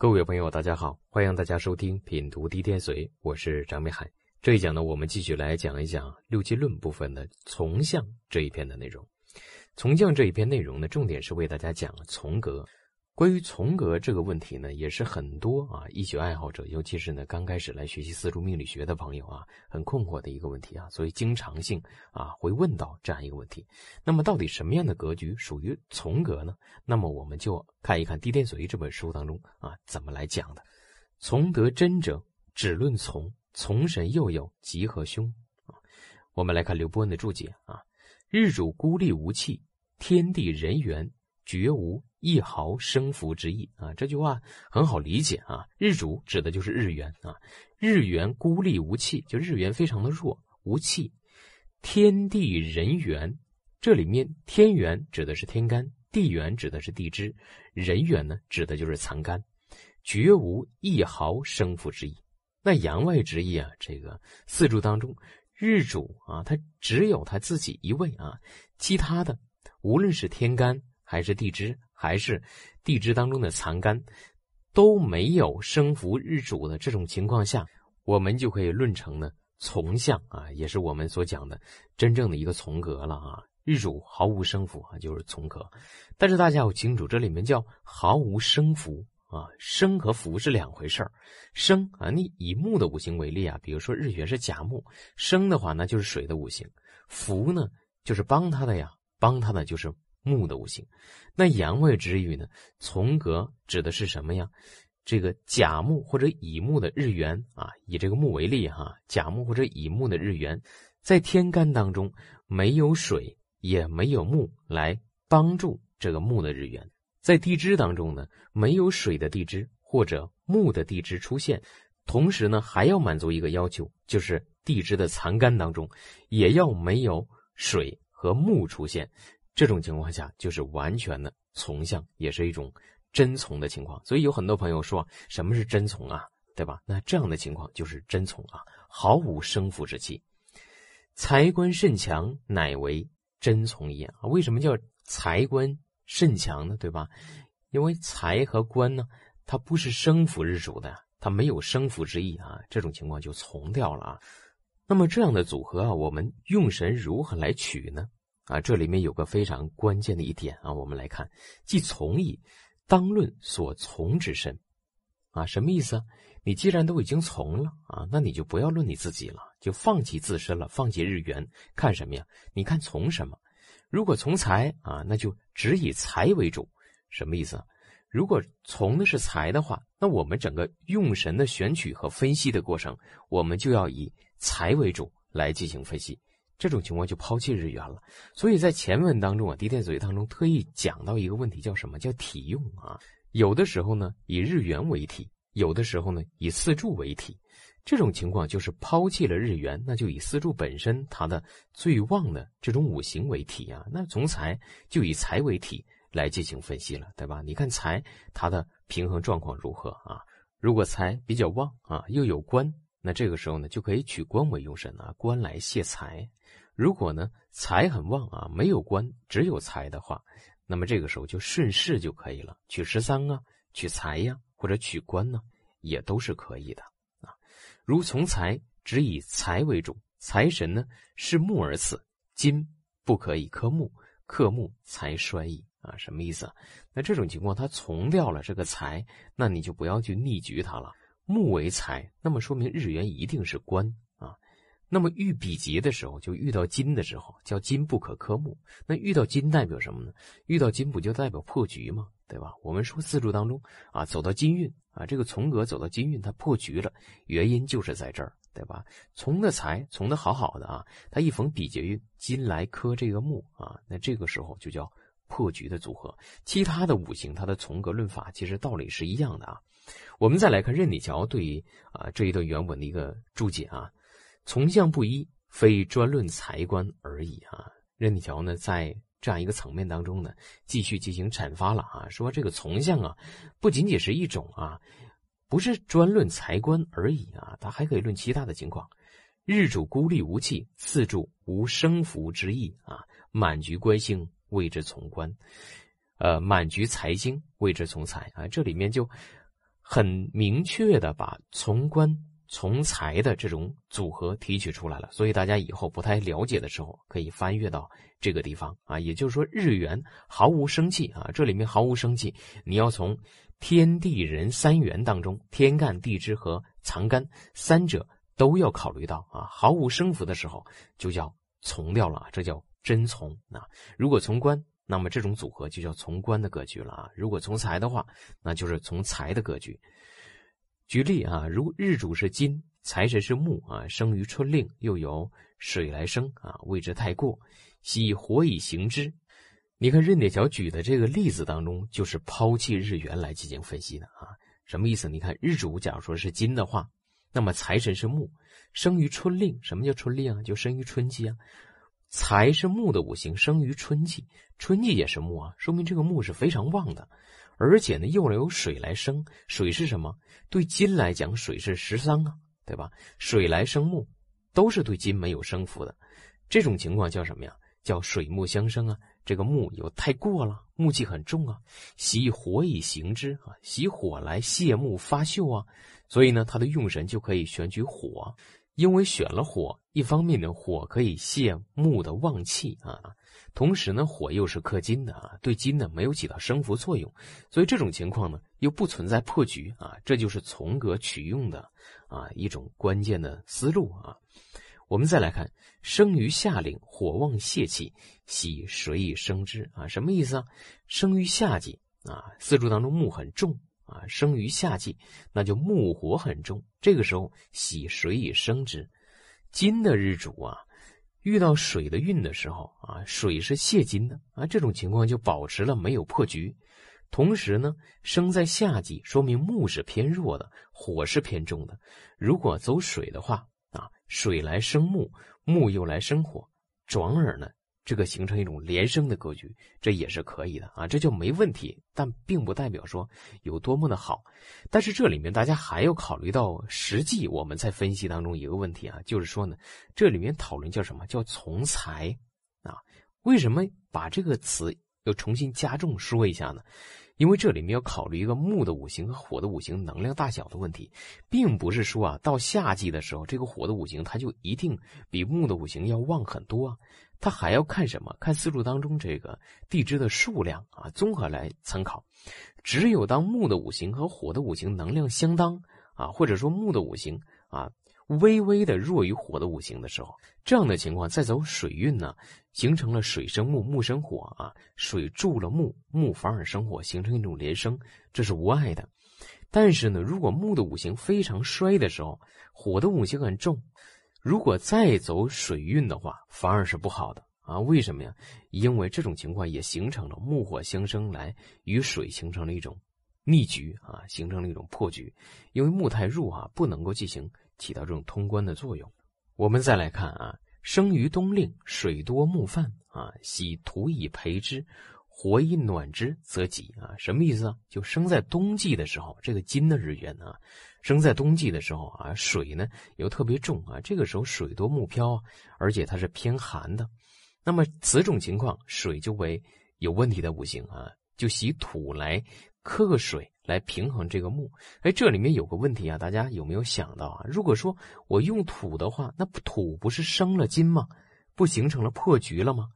各位朋友，大家好，欢迎大家收听品读地天髓，我是张美海。这一讲呢，我们继续来讲一讲六基论部分的从相这一篇的内容。从相这一篇内容呢，重点是为大家讲从格。关于从格这个问题呢，也是很多啊医学爱好者，尤其是呢刚开始来学习四柱命理学的朋友啊，很困惑的一个问题啊，所以经常性啊会问到这样一个问题。那么到底什么样的格局属于从格呢？那么我们就看一看《地天髓》这本书当中啊怎么来讲的。从得真者，只论从，从神又有吉和凶。我们来看刘伯温的注解啊：日主孤立无气，天地人缘绝无。一毫生福之意啊，这句话很好理解啊。日主指的就是日元啊，日元孤立无气，就日元非常的弱无气。天地人元，这里面天元指的是天干，地元指的是地支，人元呢指的就是残干，绝无一毫生福之意。那阳外之意啊，这个四柱当中，日主啊，他只有他自己一位啊，其他的无论是天干还是地支。还是地支当中的残干都没有生福日主的这种情况下，我们就可以论成呢从相啊，也是我们所讲的真正的一个从格了啊。日主毫无生福啊，就是从格。但是大家要清楚，这里面叫毫无生福啊，生和福是两回事儿。生啊，你以木的五行为例啊，比如说日元是甲木，生的话那就是水的五行，福呢就是帮他的呀，帮他的就是。木的五行，那阳位之语呢？从格指的是什么呀？这个甲木或者乙木的日元啊，以这个木为例哈，甲木或者乙木的日元，在天干当中没有水也没有木来帮助这个木的日元，在地支当中呢，没有水的地支或者木的地支出现，同时呢还要满足一个要求，就是地支的残干当中也要没有水和木出现。这种情况下就是完全的从相，也是一种真从的情况。所以有很多朋友说，什么是真从啊？对吧？那这样的情况就是真从啊，毫无生福之气。财官甚强，乃为真从也。为什么叫财官甚强呢？对吧？因为财和官呢，它不是生福日主的，它没有生福之意啊。这种情况就从掉了啊。那么这样的组合啊，我们用神如何来取呢？啊，这里面有个非常关键的一点啊，我们来看，即从矣，当论所从之身，啊，什么意思啊？你既然都已经从了啊，那你就不要论你自己了，就放弃自身了，放弃日元，看什么呀？你看从什么？如果从财啊，那就只以财为主，什么意思？如果从的是财的话，那我们整个用神的选取和分析的过程，我们就要以财为主来进行分析。这种情况就抛弃日元了，所以在前文当中啊，狄天嘴当中特意讲到一个问题，叫什么叫体用啊？有的时候呢以日元为体，有的时候呢以四柱为体。这种情况就是抛弃了日元，那就以四柱本身它的最旺的这种五行为体啊。那从财就以财为体来进行分析了，对吧？你看财它的平衡状况如何啊？如果财比较旺啊，又有官，那这个时候呢就可以取官为用神啊，官来泄财。如果呢财很旺啊，没有官只有财的话，那么这个时候就顺势就可以了，取十三啊，取财呀，或者取官呢，也都是可以的啊。如从财，只以财为主，财神呢是木而赐，金不可以克木，克木财衰矣啊。什么意思啊？那这种情况他从掉了这个财，那你就不要去逆局它了。木为财，那么说明日元一定是官。那么遇比劫的时候，就遇到金的时候，叫金不可克木。那遇到金代表什么呢？遇到金不就代表破局吗？对吧？我们说四柱当中啊，走到金运啊，这个从格走到金运，它破局了，原因就是在这儿，对吧？从的财从的好好的啊，它一逢比劫运，金来克这个木啊，那这个时候就叫破局的组合。其他的五行它的从格论法其实道理是一样的啊。我们再来看任你桥对啊这一段原文的一个注解啊。从相不一，非专论财官而已啊！任立桥呢，在这样一个层面当中呢，继续进行阐发了啊，说这个从相啊，不仅仅是一种啊，不是专论财官而已啊，它还可以论其他的情况。日主孤立无气，四柱无生福之意啊，满局官星谓之从官，呃，满局财星谓之从财啊，这里面就。很明确的把从官从财的这种组合提取出来了。所以大家以后不太了解的时候，可以翻阅到这个地方啊。也就是说，日元毫无生气啊，这里面毫无生气，你要从天地人三元当中，天干地支和藏干三者都要考虑到啊。毫无生福的时候，就叫从掉了，这叫真从啊。如果从官。那么这种组合就叫从官的格局了啊！如果从财的话，那就是从财的格局。举例啊，如日主是金，财神是木啊，生于春令，又有水来生啊，位置太过，喜火以行之。你看任铁桥举的这个例子当中，就是抛弃日元来进行分析的啊。什么意思？你看日主假如说是金的话，那么财神是木，生于春令。什么叫春令啊？就生于春季啊。财是木的五行，生于春季，春季也是木啊，说明这个木是非常旺的，而且呢，又有水来生，水是什么？对金来讲，水是食伤啊，对吧？水来生木，都是对金没有生福的，这种情况叫什么呀？叫水木相生啊。这个木有太过了，木气很重啊，喜火以行之啊，喜火来泄木发秀啊，所以呢，他的用神就可以选取火。因为选了火，一方面呢，火可以泄木的旺气啊，同时呢，火又是克金的啊，对金呢没有起到生扶作用，所以这种情况呢又不存在破局啊，这就是从格取用的啊一种关键的思路啊。我们再来看，生于夏令，火旺泄气，喜水以生之啊，什么意思啊？生于夏季啊，四柱当中木很重。啊，生于夏季，那就木火很重。这个时候喜水以生之。金的日主啊，遇到水的运的时候啊，水是泄金的啊，这种情况就保持了没有破局。同时呢，生在夏季，说明木是偏弱的，火是偏重的。如果走水的话啊，水来生木，木又来生火，转而呢。这个形成一种连升的格局，这也是可以的啊，这就没问题。但并不代表说有多么的好。但是这里面大家还要考虑到实际我们在分析当中一个问题啊，就是说呢，这里面讨论叫什么叫从财啊？为什么把这个词又重新加重说一下呢？因为这里面要考虑一个木的五行和火的五行能量大小的问题，并不是说啊，到夏季的时候，这个火的五行它就一定比木的五行要旺很多啊。它还要看什么？看四柱当中这个地支的数量啊，综合来参考。只有当木的五行和火的五行能量相当啊，或者说木的五行啊微微的弱于火的五行的时候，这样的情况再走水运呢，形成了水生木，木生火啊，水助了木，木反而生火，形成一种连生，这是无碍的。但是呢，如果木的五行非常衰的时候，火的五行很重。如果再走水运的话，反而是不好的啊？为什么呀？因为这种情况也形成了木火相生，来与水形成了一种逆局啊，形成了一种破局。因为木太弱啊，不能够进行起到这种通关的作用。我们再来看啊，生于冬令，水多木犯啊，喜土以培之。火以暖之则吉啊，什么意思啊？就生在冬季的时候，这个金的日元啊，生在冬季的时候啊，水呢又特别重啊，这个时候水多木漂啊，而且它是偏寒的，那么此种情况，水就为有问题的五行啊，就喜土来克水来平衡这个木。哎，这里面有个问题啊，大家有没有想到啊？如果说我用土的话，那土不是生了金吗？不形成了破局了吗？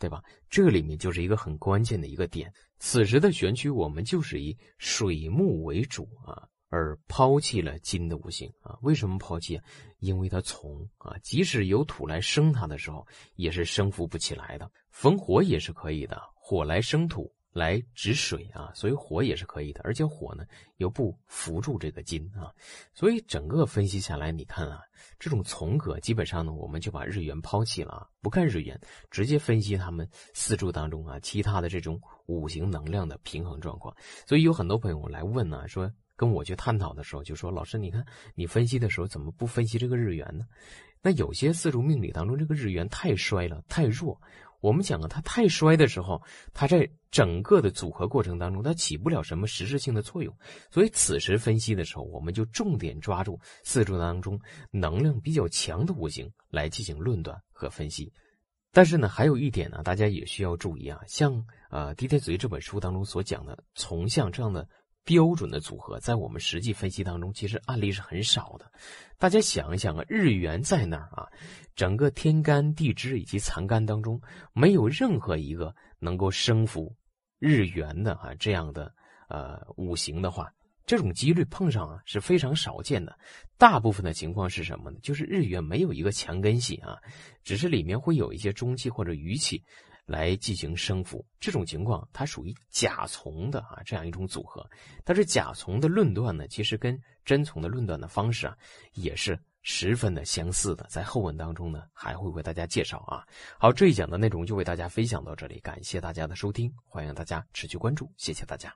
对吧？这里面就是一个很关键的一个点。此时的选取，我们就是以水木为主啊，而抛弃了金的五行啊。为什么抛弃？因为它从啊，即使有土来生它的时候，也是生扶不起来的。逢火也是可以的，火来生土。来止水啊，所以火也是可以的，而且火呢又不扶住这个金啊，所以整个分析下来，你看啊，这种从格基本上呢，我们就把日元抛弃了啊，不看日元，直接分析他们四柱当中啊其他的这种五行能量的平衡状况。所以有很多朋友来问呢，说跟我去探讨的时候，就说老师，你看你分析的时候怎么不分析这个日元呢？那有些四柱命理当中这个日元太衰了，太弱。我们讲啊，它太衰的时候，它在整个的组合过程当中，它起不了什么实质性的作用。所以此时分析的时候，我们就重点抓住四柱当中能量比较强的五行来进行论断和分析。但是呢，还有一点呢，大家也需要注意啊，像呃《地天髓》这本书当中所讲的从相这样的标准的组合，在我们实际分析当中，其实案例是很少的。大家想一想啊，日元在那儿啊，整个天干地支以及残干当中，没有任何一个能够生符日元的啊这样的呃五行的话，这种几率碰上啊是非常少见的。大部分的情况是什么呢？就是日元没有一个强根系啊，只是里面会有一些中气或者余气。来进行生服，这种情况它属于甲从的啊这样一种组合，但是甲从的论断呢，其实跟真从的论断的方式啊也是十分的相似的，在后文当中呢还会为大家介绍啊。好，这一讲的内容就为大家分享到这里，感谢大家的收听，欢迎大家持续关注，谢谢大家。